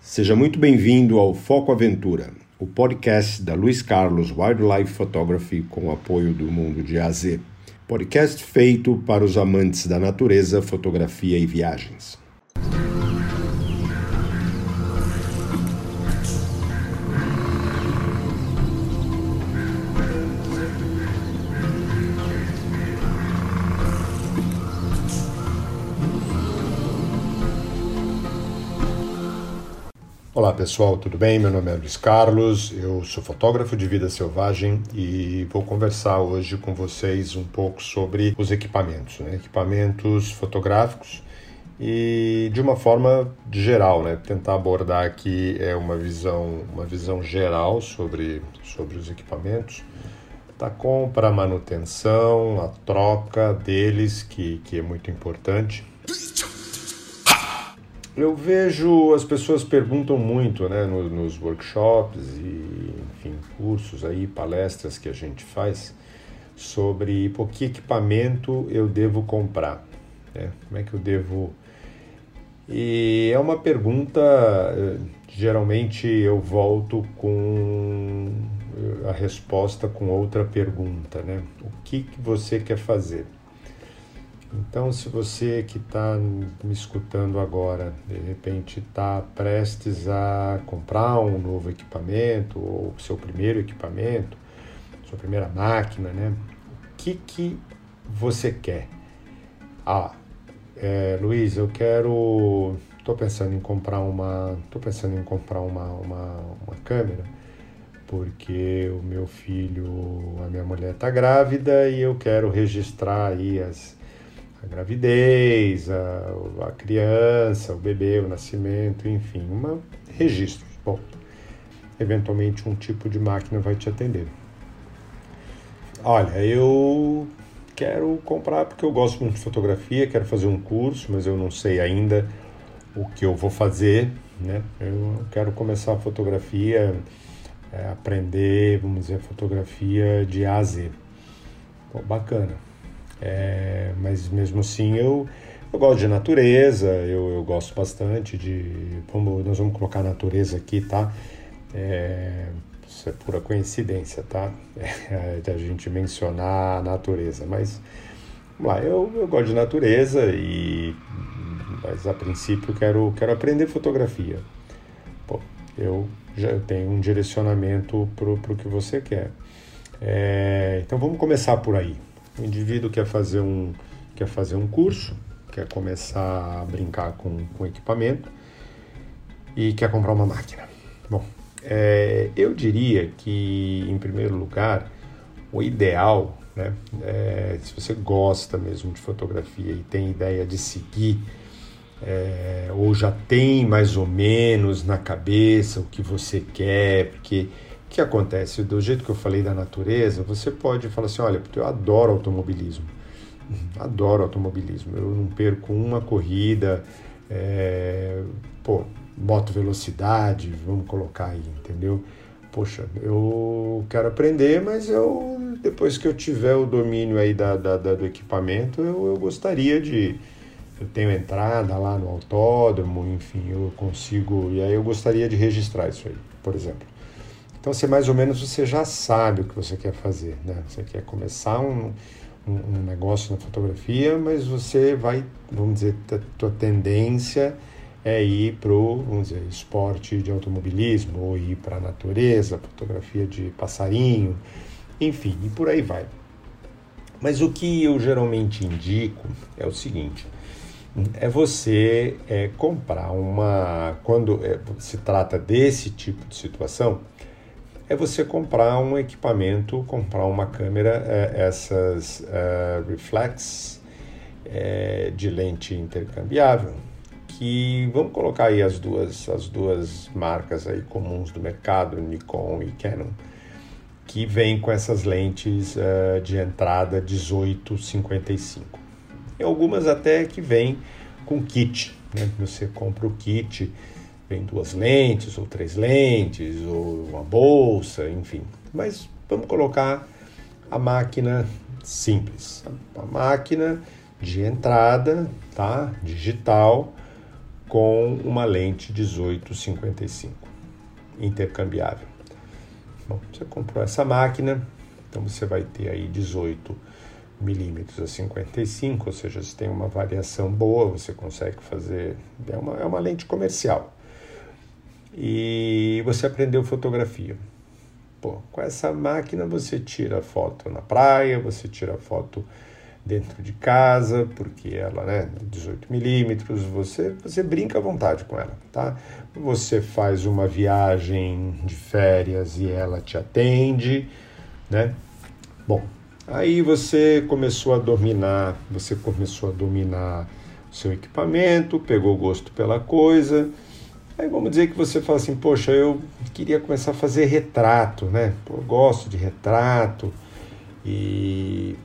Seja muito bem-vindo ao Foco Aventura, o podcast da Luiz Carlos Wildlife Photography com o apoio do Mundo de AZ. Podcast feito para os amantes da natureza, fotografia e viagens. Pessoal, tudo bem? Meu nome é Luiz Carlos, eu sou fotógrafo de vida selvagem e vou conversar hoje com vocês um pouco sobre os equipamentos, né? equipamentos fotográficos e de uma forma geral, né? tentar abordar aqui é uma visão, uma visão geral sobre, sobre os equipamentos, da compra, a manutenção, a troca deles, que, que é muito importante eu vejo as pessoas perguntam muito, né, nos, nos workshops e, enfim, cursos aí, palestras que a gente faz sobre por que equipamento eu devo comprar, né? Como é que eu devo e é uma pergunta, eh, geralmente eu volto com a resposta com outra pergunta, né? O que, que você quer fazer? Então, se você que está me escutando agora, de repente está prestes a comprar um novo equipamento, ou seu primeiro equipamento, sua primeira máquina, né? O que, que você quer? Ah, é, Luiz, eu quero. Estou pensando em comprar uma. Estou pensando em comprar uma, uma, uma câmera porque o meu filho, a minha mulher está grávida e eu quero registrar aí as, a gravidez, a, a criança, o bebê, o nascimento, enfim, uma registro. Bom, eventualmente um tipo de máquina vai te atender. Olha, eu quero comprar porque eu gosto muito de fotografia, quero fazer um curso, mas eu não sei ainda o que eu vou fazer, né? Eu quero começar a fotografia, é, aprender, vamos dizer, fotografia de A a Z. Bacana. É, mas mesmo assim eu, eu gosto de natureza, eu, eu gosto bastante de. Vamos, nós vamos colocar natureza aqui, tá? É, isso é pura coincidência, tá? É, a gente mencionar a natureza, mas vamos lá, eu, eu gosto de natureza e mas a princípio quero, quero aprender fotografia. Pô, eu já tenho um direcionamento para o que você quer. É, então vamos começar por aí. O indivíduo quer fazer um, quer fazer um curso, quer começar a brincar com, com equipamento e quer comprar uma máquina. Bom, é, eu diria que, em primeiro lugar, o ideal, né, é, se você gosta mesmo de fotografia e tem ideia de seguir, é, ou já tem mais ou menos na cabeça o que você quer, porque que acontece? Do jeito que eu falei da natureza, você pode falar assim: olha, eu adoro automobilismo. Adoro automobilismo. Eu não perco uma corrida. É, pô, moto velocidade, vamos colocar aí, entendeu? Poxa, eu quero aprender, mas eu depois que eu tiver o domínio aí da, da, da do equipamento, eu, eu gostaria de. Eu tenho entrada lá no autódromo, enfim, eu consigo. E aí eu gostaria de registrar isso aí, por exemplo. Então, você mais ou menos você já sabe o que você quer fazer, né? Você quer começar um, um, um negócio na fotografia, mas você vai, vamos dizer, a tua tendência é ir para vamos dizer, esporte de automobilismo, ou ir para a natureza, fotografia de passarinho, enfim, e por aí vai. Mas o que eu geralmente indico é o seguinte, é você é, comprar uma, quando é, se trata desse tipo de situação, é você comprar um equipamento, comprar uma câmera, é, essas é, reflex é, de lente intercambiável, que vamos colocar aí as duas, as duas marcas aí comuns do mercado, Nikon e Canon, que vem com essas lentes uh, de entrada 1855. E algumas até que vêm com kit, né? Você compra o kit Vem duas lentes, ou três lentes, ou uma bolsa, enfim. Mas vamos colocar a máquina simples. A máquina de entrada, tá? Digital, com uma lente 1855 intercambiável. Bom, você comprou essa máquina, então você vai ter aí 18 milímetros a 55, ou seja, você tem uma variação boa, você consegue fazer. É uma, é uma lente comercial. E você aprendeu fotografia. Pô, com essa máquina você tira foto na praia, você tira foto dentro de casa, porque ela, né, 18 milímetros, você, você brinca à vontade com ela, tá? Você faz uma viagem de férias e ela te atende, né? Bom, aí você começou a dominar, você começou a dominar o seu equipamento, pegou gosto pela coisa, Aí vamos dizer que você fala assim, poxa, eu queria começar a fazer retrato, né? eu gosto de retrato e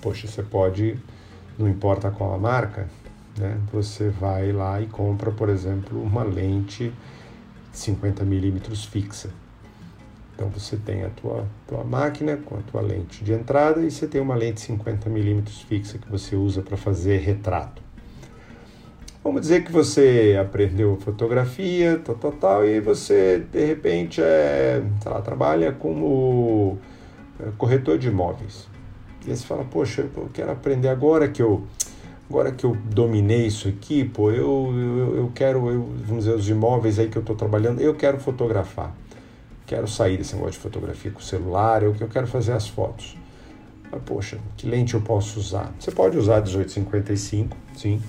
poxa, você pode, não importa qual a marca, né? Você vai lá e compra, por exemplo, uma lente 50 milímetros fixa. Então você tem a tua, tua máquina com a tua lente de entrada e você tem uma lente 50 milímetros fixa que você usa para fazer retrato. Vamos dizer que você aprendeu fotografia, tal, tal, tal, e você de repente é, lá, trabalha como é, corretor de imóveis. E aí você fala, poxa, eu quero aprender agora que eu agora que eu dominei isso aqui, pô, eu, eu, eu quero, eu, vamos dizer, os imóveis aí que eu estou trabalhando, eu quero fotografar. Quero sair desse negócio de fotografia com o celular, eu, eu quero fazer as fotos. Mas, poxa, que lente eu posso usar? Você pode usar 1855, sim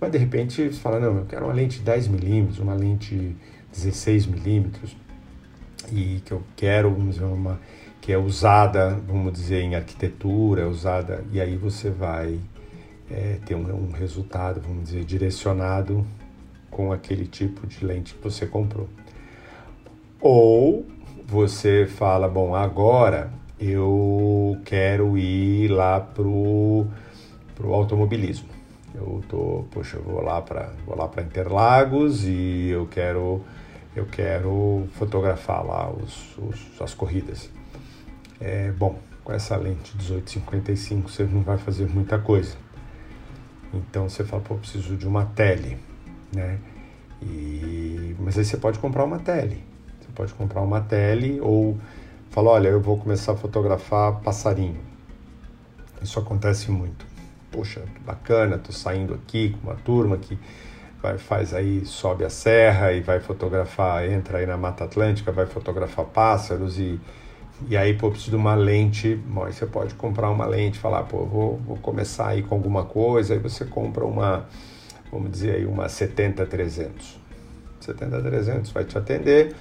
mas de repente você fala, não, eu quero uma lente 10mm, uma lente 16mm, e que eu quero, vamos dizer, uma que é usada, vamos dizer, em arquitetura, usada, e aí você vai é, ter um, um resultado, vamos dizer, direcionado com aquele tipo de lente que você comprou. Ou você fala, bom, agora eu quero ir lá pro, pro automobilismo. Eu tô, poxa, eu vou lá para vou lá para Interlagos e eu quero eu quero fotografar lá os, os as corridas. É, bom, com essa lente 1855 você não vai fazer muita coisa. Então você fala, pô, preciso de uma tele, né? E, mas aí você pode comprar uma tele. Você pode comprar uma tele ou falar, olha, eu vou começar a fotografar passarinho. Isso acontece muito poxa, bacana, tô saindo aqui com uma turma que vai, faz aí, sobe a serra e vai fotografar, entra aí na Mata Atlântica, vai fotografar pássaros e, e aí, pô, preciso de uma lente, bom, aí você pode comprar uma lente, falar, pô, vou, vou começar aí com alguma coisa, aí você compra uma, vamos dizer aí, uma 70-300. 70-300 vai te atender,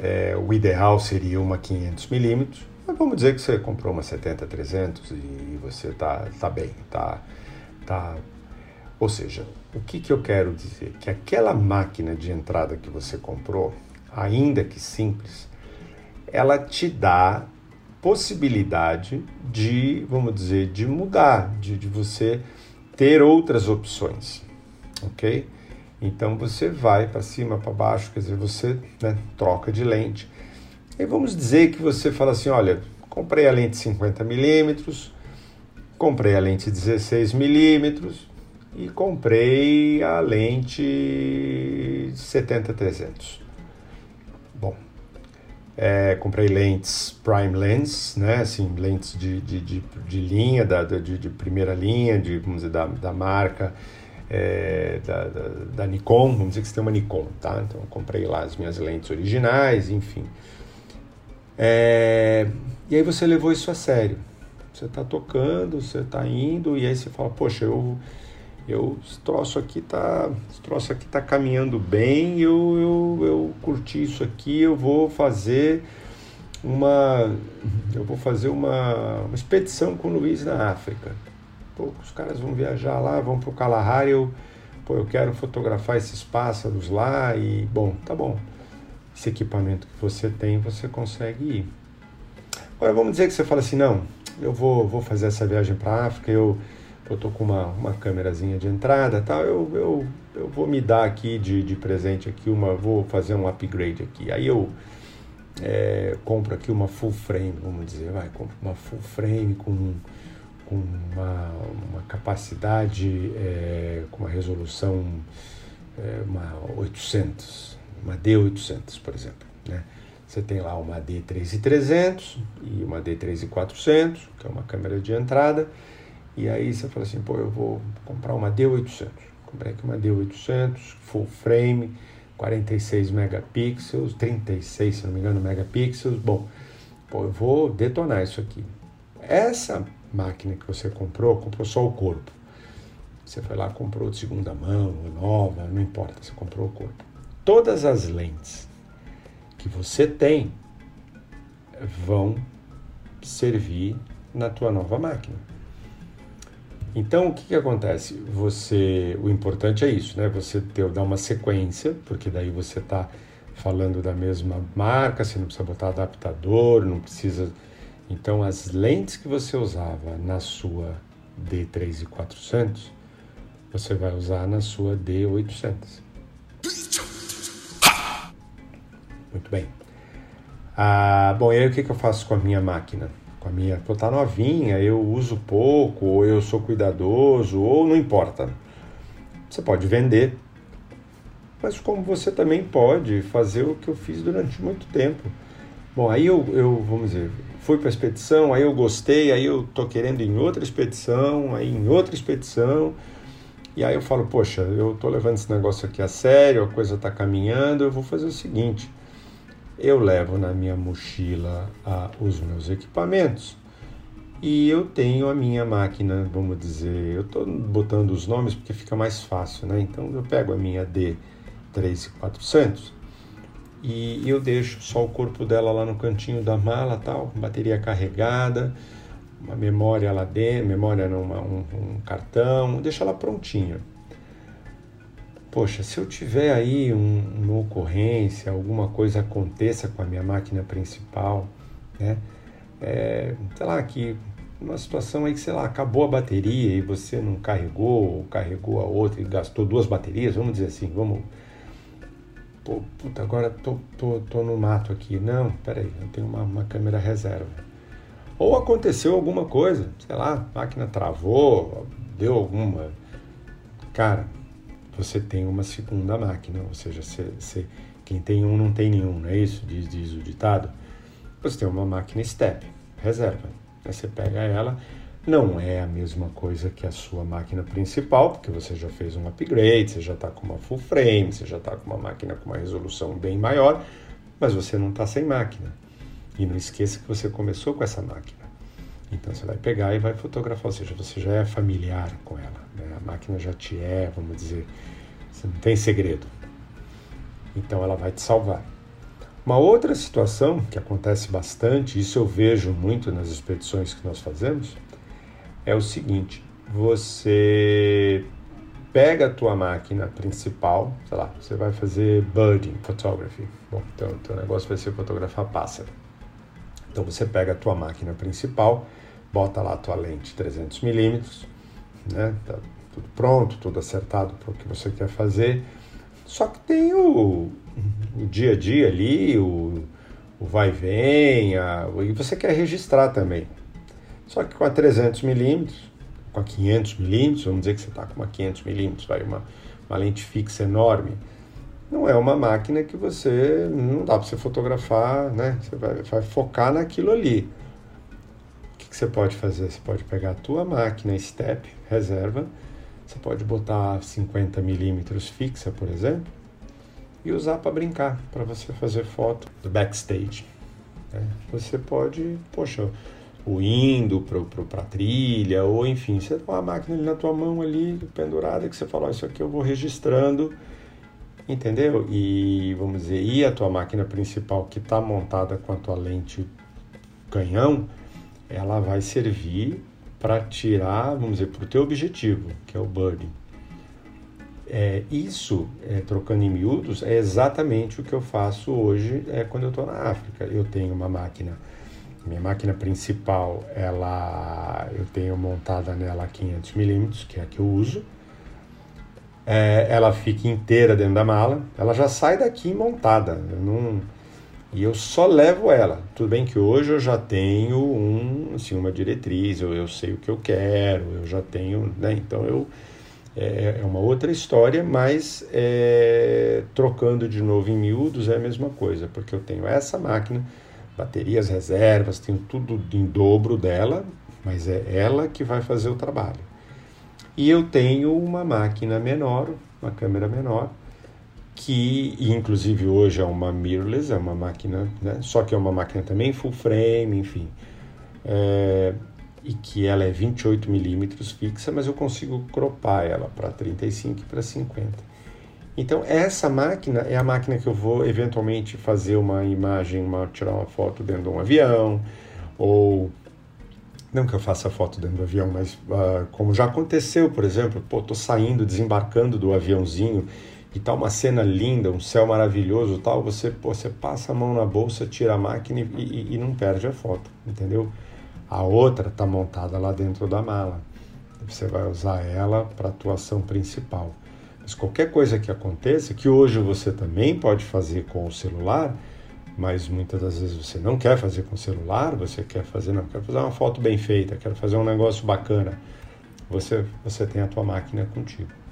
é, o ideal seria uma 500 milímetros, mas vamos dizer que você comprou uma 70-300 e você tá, tá bem, tá, tá... Ou seja, o que, que eu quero dizer? Que aquela máquina de entrada que você comprou, ainda que simples, ela te dá possibilidade de, vamos dizer, de mudar, de, de você ter outras opções, ok? Então você vai para cima, para baixo, quer dizer, você né, troca de lente e vamos dizer que você fala assim, olha, comprei a lente 50 milímetros, comprei a lente 16 milímetros e comprei a lente 70-300. Bom, é, comprei lentes prime lens, né, assim, lentes de, de, de, de linha, da, de, de, primeira linha, de, vamos dizer, da, da marca, é, da, da, da, Nikon, vamos dizer que você tem uma Nikon, tá? Então, comprei lá as minhas lentes originais, enfim. É, e aí você levou isso a sério. Você está tocando, você está indo, e aí você fala, poxa, eu, eu esse troço aqui tá, esse troço aqui tá caminhando bem, eu, eu, eu curti isso aqui, eu vou fazer uma, eu vou fazer uma, uma expedição com o Luiz na África. Pô, os caras vão viajar lá, vão para o Kalahari, eu, pô, eu quero fotografar esses pássaros lá e, bom, tá bom esse equipamento que você tem, você consegue ir. Agora vamos dizer que você fala assim, não, eu vou, vou fazer essa viagem para a África, eu eu tô com uma, uma câmerazinha de entrada tal, eu, eu, eu vou me dar aqui de, de presente aqui uma, vou fazer um upgrade aqui. Aí eu é, compro aqui uma full frame, vamos dizer, vai, compro uma full frame com, com uma, uma capacidade, é, com uma resolução é, uma 800, uma D800, por exemplo. Né? Você tem lá uma D3300 e uma D3400, que é uma câmera de entrada, e aí você fala assim, pô, eu vou comprar uma D800. Comprei aqui uma D800, full frame, 46 megapixels, 36, se não me engano, megapixels. Bom, pô, eu vou detonar isso aqui. Essa máquina que você comprou, comprou só o corpo. Você foi lá, comprou de segunda mão, nova, não importa, você comprou o corpo. Todas as lentes que você tem vão servir na tua nova máquina. Então, o que, que acontece? Você, o importante é isso, né? Você ter, dar uma sequência, porque daí você está falando da mesma marca, você não precisa botar adaptador, não precisa. Então, as lentes que você usava na sua D3400, você vai usar na sua D800. Muito bem. Ah, bom, e aí o que, que eu faço com a minha máquina? com a minha, pô, tá novinha, eu uso pouco, ou eu sou cuidadoso, ou não importa. Você pode vender, mas como você também pode fazer o que eu fiz durante muito tempo. Bom, aí eu, eu vamos dizer, fui para a expedição, aí eu gostei, aí eu tô querendo em outra expedição, aí em outra expedição, e aí eu falo, poxa, eu tô levando esse negócio aqui a sério, a coisa tá caminhando, eu vou fazer o seguinte, eu levo na minha mochila ah, os meus equipamentos. E eu tenho a minha máquina, vamos dizer, eu estou botando os nomes porque fica mais fácil, né? Então eu pego a minha D3400 e eu deixo só o corpo dela lá no cantinho da mala, tal, bateria carregada, uma memória lá dentro, memória numa, um, um cartão, deixa ela prontinha poxa, se eu tiver aí um, uma ocorrência, alguma coisa aconteça com a minha máquina principal, né? É, sei lá, que uma situação aí que, sei lá, acabou a bateria e você não carregou, ou carregou a outra e gastou duas baterias, vamos dizer assim, vamos. Pô, puta, agora tô, tô, tô no mato aqui. Não, peraí, eu tenho uma, uma câmera reserva. Ou aconteceu alguma coisa, sei lá, máquina travou, deu alguma. Cara, você tem uma segunda máquina, ou seja, quem tem um não tem nenhum, não é isso? Diz, diz o ditado. Você tem uma máquina step, reserva. Aí você pega ela, não é a mesma coisa que a sua máquina principal, porque você já fez um upgrade, você já está com uma full frame, você já está com uma máquina com uma resolução bem maior, mas você não está sem máquina. E não esqueça que você começou com essa máquina. Então você vai pegar e vai fotografar, ou seja, você já é familiar com ela. Né? A máquina já te é, vamos dizer, você não tem segredo. Então ela vai te salvar. Uma outra situação que acontece bastante, isso eu vejo muito nas expedições que nós fazemos, é o seguinte: você pega a tua máquina principal, sei lá, você vai fazer birding photography. Bom, então o teu negócio vai ser fotografar pássaro. Então você pega a tua máquina principal, bota lá a tua lente 300 milímetros, né? Tá tudo pronto, tudo acertado para o que você quer fazer. Só que tem o, o dia a dia ali, o, o vai e vem, a, e você quer registrar também. Só que com a 300 milímetros, com a 500 milímetros, vamos dizer que você está com uma 500 milímetros, vai uma, uma lente fixa enorme, não é uma máquina que você não dá para você fotografar, né? Você vai, vai focar naquilo ali que você pode fazer? Você pode pegar a tua máquina step, reserva, você pode botar 50 milímetros fixa, por exemplo, e usar para brincar, para você fazer foto do backstage. Né? Você pode, poxa, o indo para a trilha, ou enfim, você tem uma máquina ali na tua mão ali, pendurada, que você fala, oh, isso aqui eu vou registrando, entendeu? E vamos dizer, e a tua máquina principal que está montada com a tua lente canhão, ela vai servir para tirar, vamos dizer, para o teu objetivo, que é o birding. É, isso, é, trocando em miúdos, é exatamente o que eu faço hoje é, quando eu estou na África. Eu tenho uma máquina, minha máquina principal, ela, eu tenho montada nela 500 milímetros, que é a que eu uso. É, ela fica inteira dentro da mala, ela já sai daqui montada. Eu não, e eu só levo ela. Tudo bem que hoje eu já tenho um, assim, uma diretriz, eu, eu sei o que eu quero, eu já tenho, né? Então eu é, é uma outra história, mas é, trocando de novo em miúdos é a mesma coisa, porque eu tenho essa máquina, baterias reservas, tenho tudo em dobro dela, mas é ela que vai fazer o trabalho. E eu tenho uma máquina menor, uma câmera menor, que inclusive hoje é uma mirrorless, é uma máquina, né? só que é uma máquina também full frame, enfim. É, e que ela é 28 milímetros fixa, mas eu consigo cropar ela para 35 e para 50. Então essa máquina é a máquina que eu vou eventualmente fazer uma imagem, uma, tirar uma foto dentro de um avião, ou não que eu faça foto dentro do avião, mas uh, como já aconteceu, por exemplo, pô, tô saindo, desembarcando do aviãozinho e tá uma cena linda, um céu maravilhoso, tal, você, pô, você passa a mão na bolsa, tira a máquina e, e, e não perde a foto, entendeu? A outra está montada lá dentro da mala. Você vai usar ela para atuação principal. Mas qualquer coisa que aconteça, que hoje você também pode fazer com o celular, mas muitas das vezes você não quer fazer com o celular, você quer fazer, não, quero fazer uma foto bem feita, quero fazer um negócio bacana. Você, você tem a tua máquina contigo.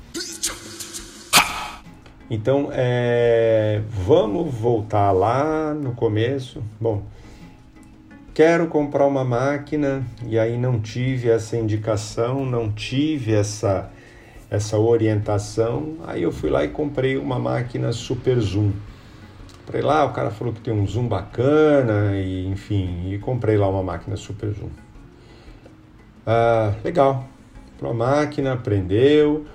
Então, é, vamos voltar lá no começo. Bom, quero comprar uma máquina e aí não tive essa indicação, não tive essa essa orientação. Aí eu fui lá e comprei uma máquina Super Zoom. Comprei lá, o cara falou que tem um zoom bacana e enfim, e comprei lá uma máquina Super Zoom. Ah, legal. Comprou a máquina, aprendeu.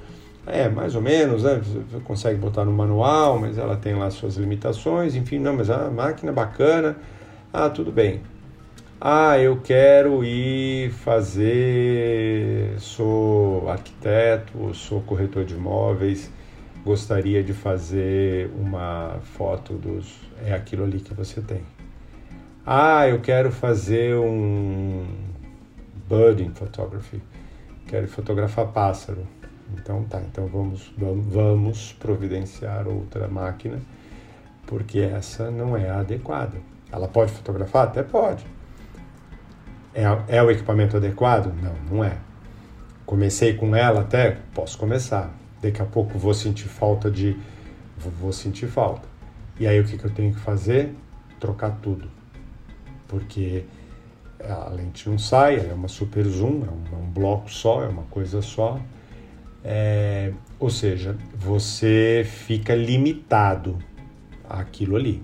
É, mais ou menos, né? Você consegue botar no manual, mas ela tem lá suas limitações, enfim, não, mas a máquina é bacana. Ah, tudo bem. Ah, eu quero ir fazer, sou arquiteto, sou corretor de imóveis, gostaria de fazer uma foto dos. É aquilo ali que você tem. Ah, eu quero fazer um birding photography, quero fotografar pássaro. Então tá, então vamos, vamos providenciar outra máquina, porque essa não é adequada. Ela pode fotografar? Até pode é, é o equipamento adequado? Não, não é. Comecei com ela até? Posso começar. Daqui a pouco vou sentir falta de. Vou sentir falta. E aí o que, que eu tenho que fazer? Trocar tudo. Porque a lente não sai, é uma super zoom, é um, é um bloco só, é uma coisa só. É, ou seja, você fica limitado àquilo ali.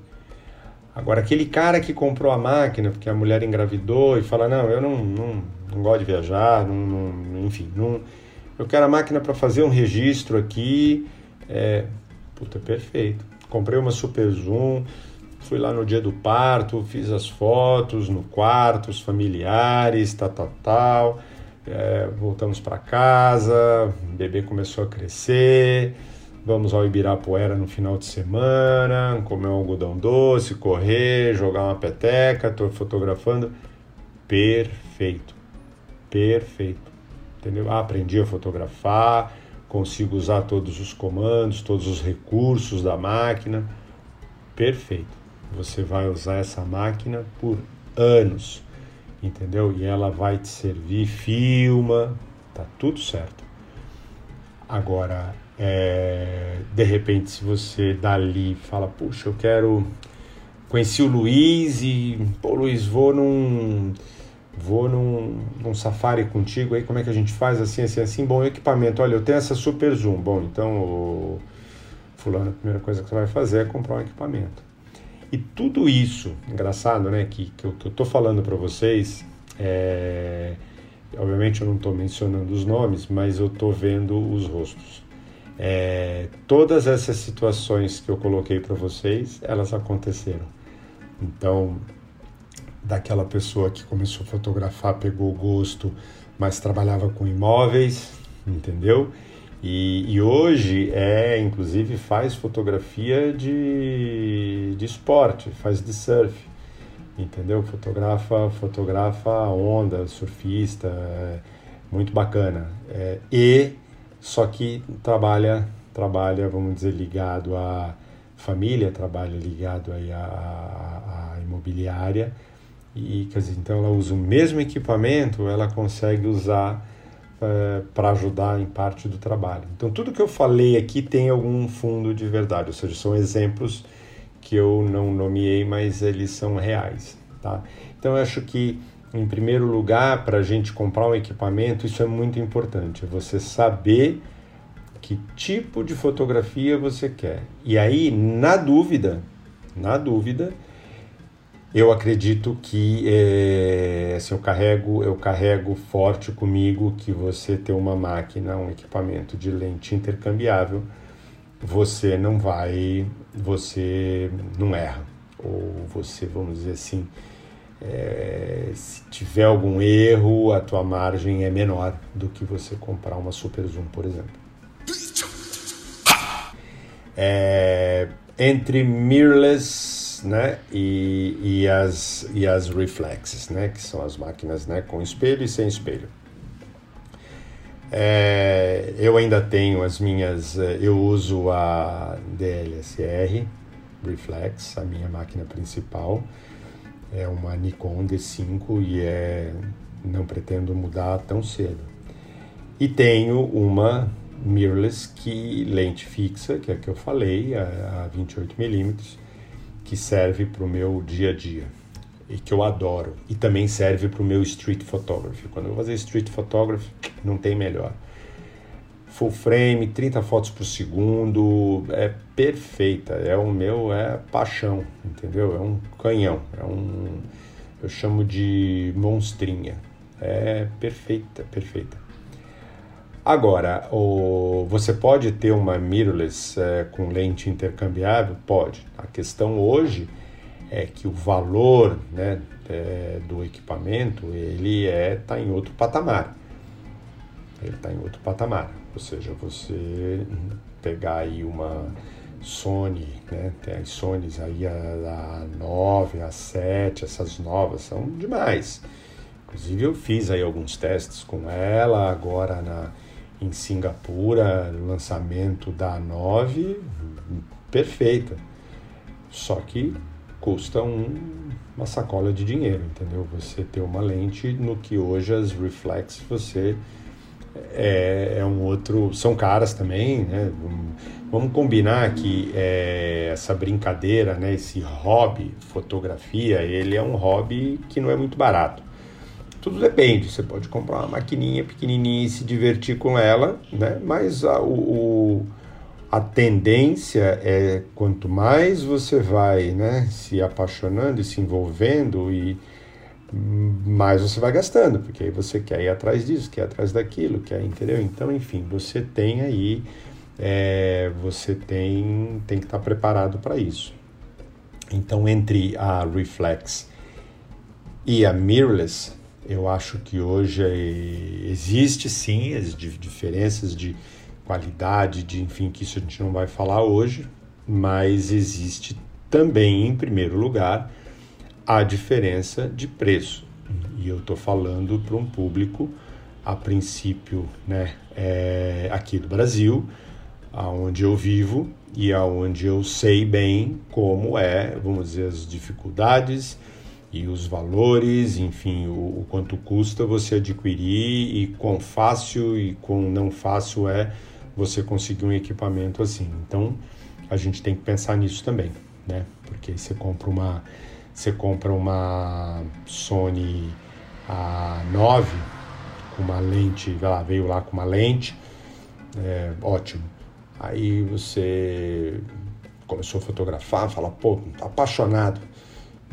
Agora, aquele cara que comprou a máquina porque a mulher engravidou e fala: Não, eu não, não, não gosto de viajar, não, não enfim, não, eu quero a máquina para fazer um registro aqui. É, puta, perfeito. Comprei uma Super Zoom, fui lá no dia do parto, fiz as fotos no quarto, os familiares, tal, tal, tal. É, voltamos para casa, o bebê começou a crescer Vamos ao Ibirapuera no final de semana, comer um algodão doce, correr, jogar uma peteca, estou fotografando. Perfeito. Perfeito. Entendeu? Ah, aprendi a fotografar, consigo usar todos os comandos, todos os recursos da máquina. Perfeito. Você vai usar essa máquina por anos, entendeu? E ela vai te servir, filma, tá tudo certo. Agora, é, de repente, se você dali fala, puxa, eu quero. Conheci o Luiz e, pô, Luiz, vou num. Vou num, num safari contigo aí, como é que a gente faz assim, assim, assim? Bom, equipamento, olha, eu tenho essa super zoom. Bom, então, o, fulano, a primeira coisa que você vai fazer é comprar um equipamento. E tudo isso, engraçado, né, que, que, eu, que eu tô falando para vocês, é, obviamente eu não estou mencionando os nomes, mas eu estou vendo os rostos. É, todas essas situações que eu coloquei para vocês, elas aconteceram. Então, daquela pessoa que começou a fotografar, pegou gosto, mas trabalhava com imóveis, entendeu? E, e, hoje é, inclusive, faz fotografia de, de esporte, faz de surf, entendeu? Fotografa, fotografa onda, surfista, é muito bacana. É, e só que trabalha, trabalha, vamos dizer, ligado à família, trabalha ligado aí à, à, à imobiliária e quer dizer, então ela usa o mesmo equipamento, ela consegue usar é, para ajudar em parte do trabalho. Então, tudo que eu falei aqui tem algum fundo de verdade, ou seja, são exemplos que eu não nomeei, mas eles são reais. Tá? Então, eu acho que, em primeiro lugar, para a gente comprar um equipamento, isso é muito importante, é você saber que tipo de fotografia você quer. E aí, na dúvida, na dúvida, eu acredito que é, assim, eu carrego eu carrego forte comigo que você ter uma máquina, um equipamento de lente intercambiável, você não vai, você não erra ou você, vamos dizer assim, é, se tiver algum erro, a tua margem é menor do que você comprar uma Super Zoom, por exemplo. É, entre mirrorless né, e, e, as, e as reflexes, né, que são as máquinas né, com espelho e sem espelho. É, eu ainda tenho as minhas, é, eu uso a DLSR Reflex, a minha máquina principal. É uma Nikon D5 e é, não pretendo mudar tão cedo. E tenho uma mirrorless que lente fixa, que é a que eu falei, a, a 28mm, que serve para o meu dia a dia e que eu adoro. E também serve para o meu street photography. Quando eu vou fazer street photography, não tem melhor. Full frame, 30 fotos por segundo, é perfeita. É o meu, é paixão, entendeu? É um canhão, é um, eu chamo de monstrinha. É perfeita, perfeita. Agora, o, você pode ter uma mirrorless é, com lente intercambiável? Pode. A questão hoje é que o valor né, é, do equipamento ele é tá em outro patamar. Ele está em outro patamar. Ou seja, você pegar aí uma Sony, né? Tem as Sonys aí a, a 9, a 7, essas novas são demais. Inclusive eu fiz aí alguns testes com ela agora na em Singapura, lançamento da 9, perfeita. Só que custa um, uma sacola de dinheiro, entendeu? Você ter uma lente no que hoje as reflex você é, é um outro. São caras também, né? Vamos combinar que é, essa brincadeira, né, esse hobby, fotografia, ele é um hobby que não é muito barato. Tudo depende, você pode comprar uma maquininha pequenininha e se divertir com ela, né? mas a, o, a tendência é quanto mais você vai né, se apaixonando e se envolvendo e mais você vai gastando, porque aí você quer ir atrás disso, quer ir atrás daquilo, quer, entendeu? Então, enfim, você tem aí, é, você tem, tem que estar preparado para isso. Então, entre a Reflex e a Mirrorless, eu acho que hoje existe sim as diferenças de qualidade, de enfim, que isso a gente não vai falar hoje, mas existe também, em primeiro lugar, a diferença de preço. E eu estou falando para um público, a princípio, né, é, aqui do Brasil, aonde eu vivo e aonde eu sei bem como é, vamos dizer, as dificuldades e os valores, enfim, o, o, quanto custa você adquirir e quão fácil e quão não fácil é você conseguir um equipamento assim. Então, a gente tem que pensar nisso também, né? Porque você compra uma você compra uma Sony A9 com uma lente, lá, veio lá com uma lente, é, ótimo. Aí você começou a fotografar, fala, pô, apaixonado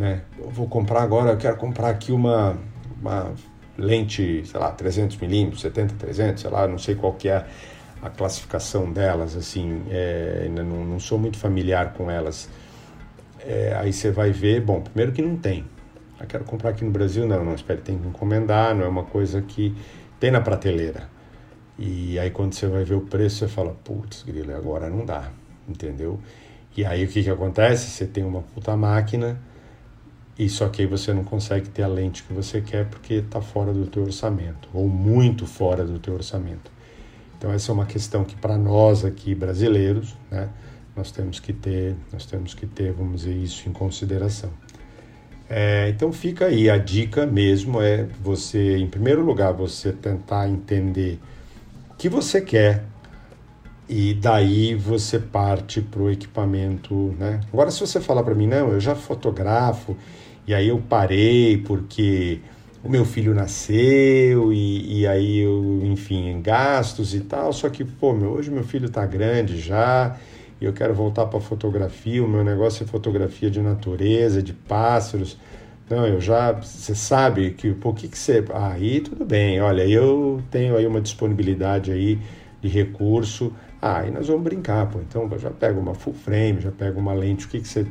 né? Eu vou comprar agora, eu quero comprar aqui uma, uma lente, sei lá, 300 milímetros, 70, 300, sei lá, não sei qual que é a classificação delas, assim, é, não, não sou muito familiar com elas. É, aí você vai ver, bom, primeiro que não tem. Eu quero comprar aqui no Brasil, não, não, espere, tem que encomendar, não é uma coisa que tem na prateleira. E aí quando você vai ver o preço, você fala, putz, grilo, agora não dá, entendeu? E aí o que que acontece? Você tem uma puta máquina, e só que aí você não consegue ter a lente que você quer porque está fora do teu orçamento ou muito fora do teu orçamento. Então essa é uma questão que para nós aqui brasileiros, né, nós temos que ter, nós temos que ter, vamos dizer isso em consideração. É, então fica aí a dica mesmo é você, em primeiro lugar, você tentar entender o que você quer e daí você parte para o equipamento, né? Agora se você falar para mim, não, eu já fotografo e aí eu parei porque o meu filho nasceu e, e aí eu, enfim, gastos e tal, só que, pô, meu, hoje meu filho está grande já e eu quero voltar para fotografia, o meu negócio é fotografia de natureza, de pássaros. Não, eu já, você sabe que, por que que você, ah, aí tudo bem, olha, eu tenho aí uma disponibilidade aí de recurso, ah, aí nós vamos brincar, pô, então já pega uma full frame, já pega uma lente, o que que você,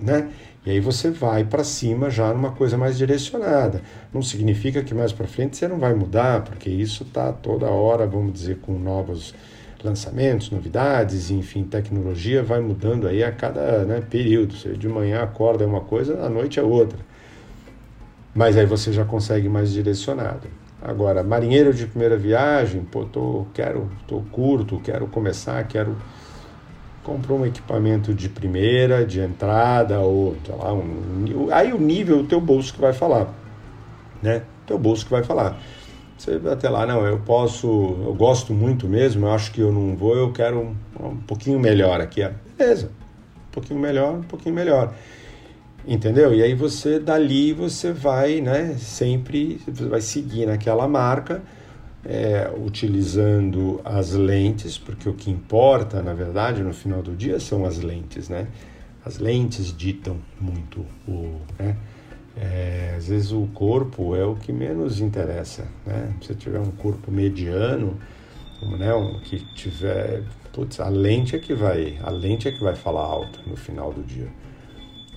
né? E aí você vai para cima já numa coisa mais direcionada. Não significa que mais para frente você não vai mudar, porque isso tá toda hora, vamos dizer, com novos lançamentos, novidades, enfim, tecnologia vai mudando aí a cada né, período. Você de manhã acorda é uma coisa, à noite é outra. Mas aí você já consegue mais direcionado. Agora, marinheiro de primeira viagem, pô, tô, quero, tô curto, quero começar, quero comprou um equipamento de primeira, de entrada ou sei lá, um, aí o nível o teu bolso que vai falar, né? Teu bolso que vai falar. Você até lá, não, eu posso, eu gosto muito mesmo, eu acho que eu não vou, eu quero um, um pouquinho melhor aqui. Beleza, um pouquinho melhor, um pouquinho melhor. Entendeu? E aí você, dali, você vai, né, sempre, vai seguir naquela marca, é, utilizando as lentes, porque o que importa, na verdade, no final do dia são as lentes, né? As lentes ditam muito o, né? É, às vezes o corpo é o que menos interessa, né? Se você tiver um corpo mediano, né, um, que tiver, putz, a lente é que vai, a lente é que vai falar alto no final do dia.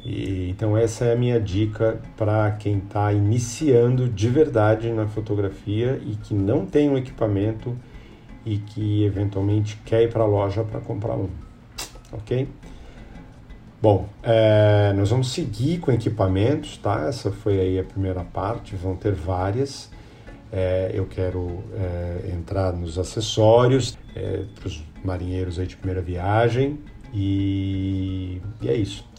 E, então essa é a minha dica para quem está iniciando de verdade na fotografia e que não tem um equipamento e que eventualmente quer ir para a loja para comprar um, ok? Bom, é, nós vamos seguir com equipamentos, tá? Essa foi aí a primeira parte, vão ter várias. É, eu quero é, entrar nos acessórios é, para os marinheiros aí de primeira viagem e, e é isso.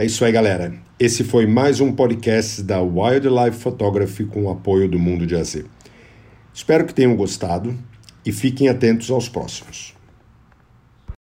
É isso aí, galera. Esse foi mais um podcast da Wildlife Photography com o apoio do Mundo de AZ. Espero que tenham gostado e fiquem atentos aos próximos.